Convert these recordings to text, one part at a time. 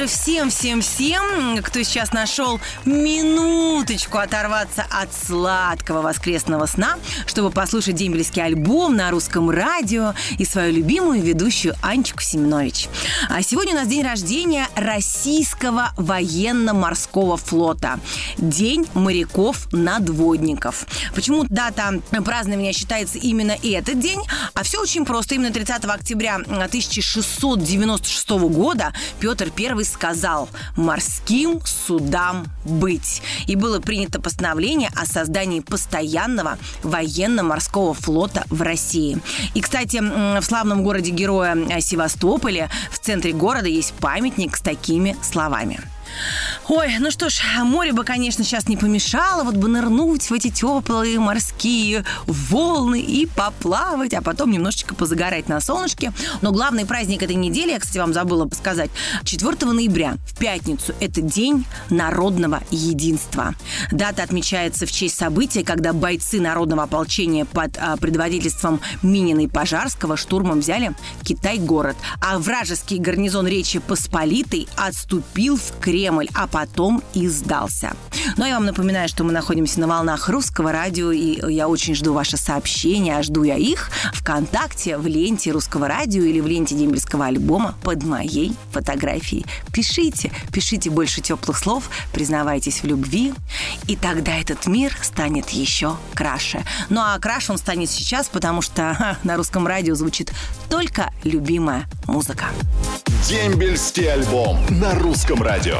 утро всем, всем, всем, кто сейчас нашел минуточку оторваться от сладкого воскресного сна, чтобы послушать дембельский альбом на русском радио и свою любимую ведущую Анечку Семенович. А сегодня у нас день рождения Российского военно-морского флота. День моряков-надводников. Почему дата празднования считается именно этот день? А все очень просто. Именно 30 октября 1696 года Петр I сказал «морским судам быть». И было принято постановление о создании постоянного военно-морского флота в России. И, кстати, в славном городе-героя Севастополе в центре города есть памятник с такими словами. Ой, ну что ж, море бы, конечно, сейчас не помешало, вот бы нырнуть в эти теплые морские волны и поплавать, а потом немножечко позагорать на солнышке. Но главный праздник этой недели, я, кстати, вам забыла сказать, 4 ноября, в пятницу, это День народного единства. Дата отмечается в честь события, когда бойцы народного ополчения под а, предводительством Минина и Пожарского штурмом взяли Китай-город, а вражеский гарнизон Речи Посполитой отступил в Кремль, а потом и сдался. Ну, а я вам напоминаю, что мы находимся на волнах русского радио, и я очень жду ваши сообщения, а жду я их ВКонтакте, в ленте русского радио или в ленте дембельского альбома под моей фотографией. Пишите, пишите больше теплых слов, признавайтесь в любви, и тогда этот мир станет еще краше. Ну, а краше он станет сейчас, потому что ха, на русском радио звучит только любимая музыка. Дембельский альбом на русском радио.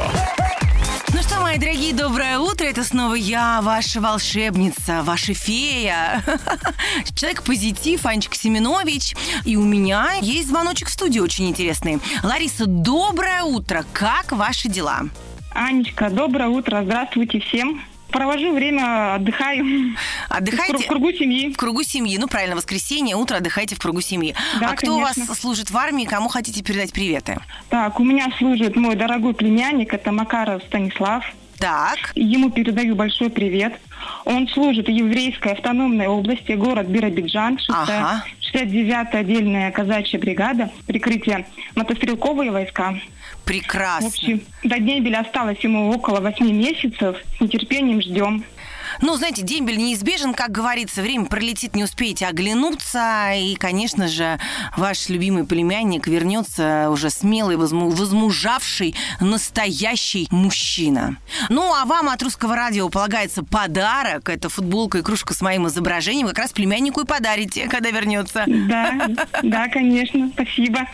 Ну что, мои дорогие, доброе утро. Это снова я, ваша волшебница, ваша фея. Человек-позитив, Анечка Семенович. И у меня есть звоночек в студию очень интересный. Лариса, доброе утро. Как ваши дела? Анечка, доброе утро. Здравствуйте всем. Провожу время, отдыхаю. Отдыхаете? В кругу семьи. В кругу семьи. Ну, правильно, воскресенье, утро отдыхайте в кругу семьи. Да, а кто у вас служит в армии, кому хотите передать приветы? Так, у меня служит мой дорогой племянник, это Макаров Станислав. Так, Ему передаю большой привет. Он служит в еврейской автономной области, город Биробиджан, 6 Ага. 69-я отдельная казачья бригада, прикрытие мотострелковые войска. В прекрасно. общем, до дембеля осталось ему около 8 месяцев. С нетерпением ждем. Ну, знаете, дембель неизбежен, как говорится, время пролетит, не успеете оглянуться, и, конечно же, ваш любимый племянник вернется уже смелый, возму- возмужавший, настоящий мужчина. Ну, а вам от русского радио полагается подарок, это футболка и кружка с моим изображением, как раз племяннику и подарите, когда вернется. Да, да, конечно, спасибо.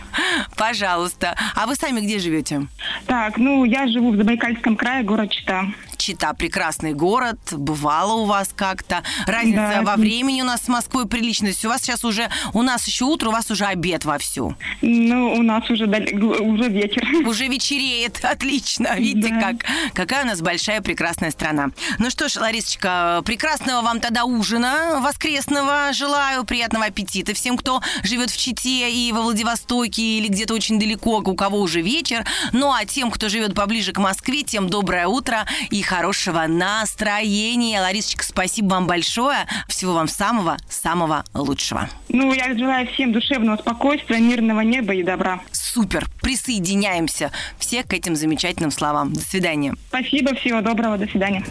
Пожалуйста. А вы сами где живете? Так, ну, я живу в Забайкальском крае, город Чита. Чита прекрасный город, бывало у вас как-то. Разница Да. во времени у нас с Москвой приличная. У вас сейчас уже, у нас еще утро, у вас уже обед вовсю. Ну, у нас уже, уже вечер. Уже вечереет, отлично. Видите, Да. как, какая у нас большая прекрасная страна. Ну что ж, Ларисочка, прекрасного вам тогда ужина воскресного желаю, приятного аппетита всем, кто живет в Чите и во Владивостоке или где-то очень далеко, у кого уже вечер. Ну а тем, кто живет поближе к Москве, тем доброе утро и хорошего настроения. Ларисочка, спасибо вам большое. Всего вам самого-самого лучшего. Ну, я желаю всем душевного спокойствия, мирного неба и добра. Супер, присоединяемся все к этим замечательным словам. До свидания. Спасибо, всего доброго, до свидания.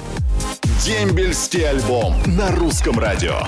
Дембельский альбом на русском радио.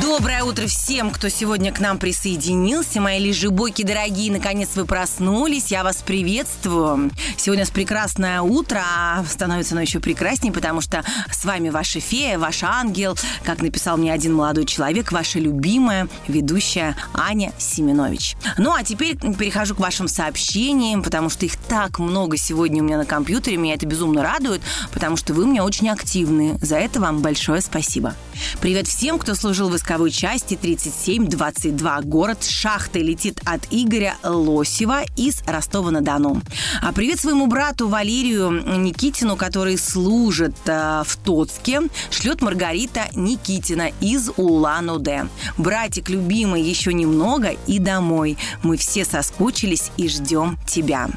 Доброе утро всем, кто сегодня к нам присоединился. Мои лежебоки дорогие, наконец вы проснулись. Я вас приветствую. Сегодня у нас прекрасное утро, а становится оно еще прекраснее, потому что с вами ваша фея, ваш ангел, как написал мне один молодой человек, ваша любимая ведущая Аня Семенович. Ну, а теперь перехожу к вашим сообщениям, потому что их так много сегодня у меня на компьютере. Меня это безумно радует, потому что вы у меня очень активны. За это вам большое спасибо. Привет всем, кто служил в войсковой части 3722. Город Шахты летит от Игоря Лосева из Ростова-на-Дону. А привет своему брату Валерию Никитину, который служит э, в Тоцке, шлет Маргарита Никитина из Улан-Удэ. Братик любимый, еще немного и домой. Мы все соскучились и ждем тебя.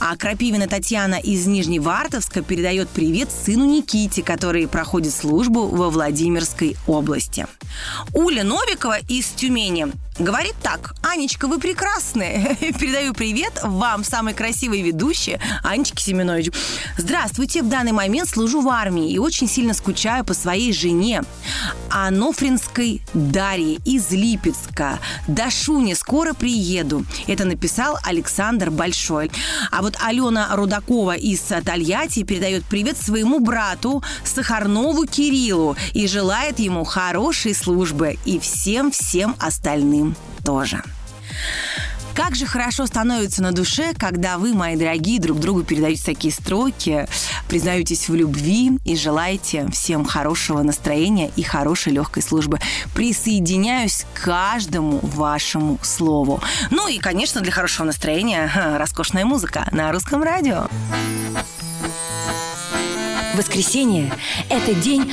А Крапивина Татьяна из Нижневартовска передает привет сыну Никите, который проходит службу во Владимирской области. Уля Новикова из Тюмени говорит так. Анечка, вы прекрасные. Передаю привет вам, самой красивой ведущей, Анечке Семенович. Здравствуйте. В данный момент служу в армии и очень сильно скучаю по своей жене. Анофринской Дарье из Липецка. До Шуни скоро приеду. Это написал Александр Большой. А вот Алена Рудакова из Тольятти передает привет своему брату Сахарнову Кириллу и желает ему хорошей службы и всем-всем остальным тоже. Как же хорошо становится на душе, когда вы, мои дорогие, друг другу передаете такие строки, признаетесь в любви и желаете всем хорошего настроения и хорошей легкой службы. Присоединяюсь к каждому вашему слову. Ну и, конечно, для хорошего настроения роскошная музыка на русском радио. Воскресенье – это день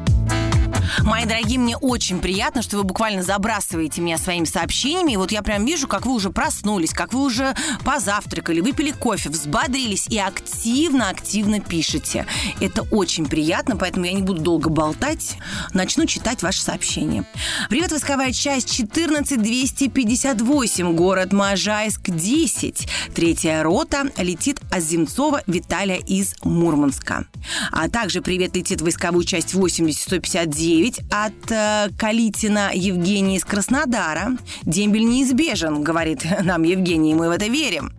Мои дорогие, мне очень приятно, что вы буквально забрасываете меня своими сообщениями. И вот я прям вижу, как вы уже проснулись, как вы уже позавтракали, выпили кофе, взбодрились и активно-активно пишете. Это очень приятно, поэтому я не буду долго болтать. Начну читать ваши сообщения. Привет, войсковая часть 14258, город Можайск, 10. Третья рота летит от Земцова Виталия из Мурманска. А также привет летит войсковую часть 80159 от э, Калитина Евгения из Краснодара. Дембель неизбежен, говорит нам Евгений, и мы в это верим.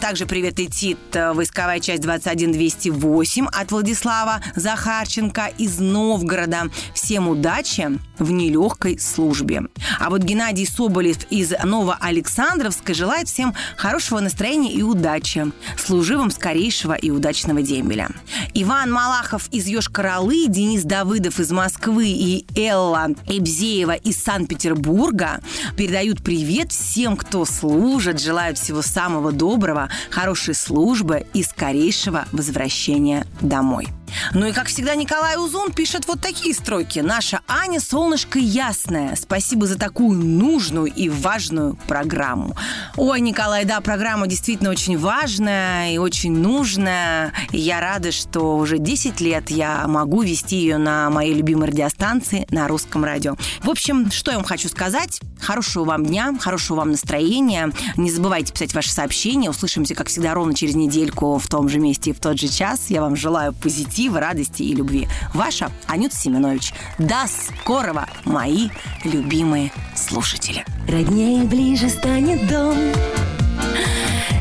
Также привет летит э, войсковая часть 21208 от Владислава Захарченко из Новгорода. Всем удачи в нелегкой службе. А вот Геннадий Соболев из Новоалександровска желает всем хорошего настроения и удачи. Служи вам скорейшего и удачного дембеля. Иван Малахов из Йошкар-Олы, Денис Давыдов из Москвы и Элла Эбзеева из Санкт-Петербурга передают привет всем, кто служит, желают всего самого доброго, хорошей службы и скорейшего возвращения домой. Ну и, как всегда, Николай Узун пишет вот такие строки. «Наша Аня – солнышко ясное. Спасибо за такую нужную и важную программу». Ой, Николай, да, программа действительно очень важная и очень нужная. И я рада, что уже 10 лет я могу вести ее на моей любимой радиостанции на русском радио. В общем, что я вам хочу сказать. Хорошего вам дня, хорошего вам настроения. Не забывайте писать ваши сообщения. Услышимся, как всегда, ровно через недельку в том же месте и в тот же час. Я вам желаю позитива позитива, радости и любви. Ваша Анюта Семенович. До скорого, мои любимые слушатели. Роднее ближе станет дом,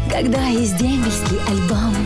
когда есть дембельский альбом.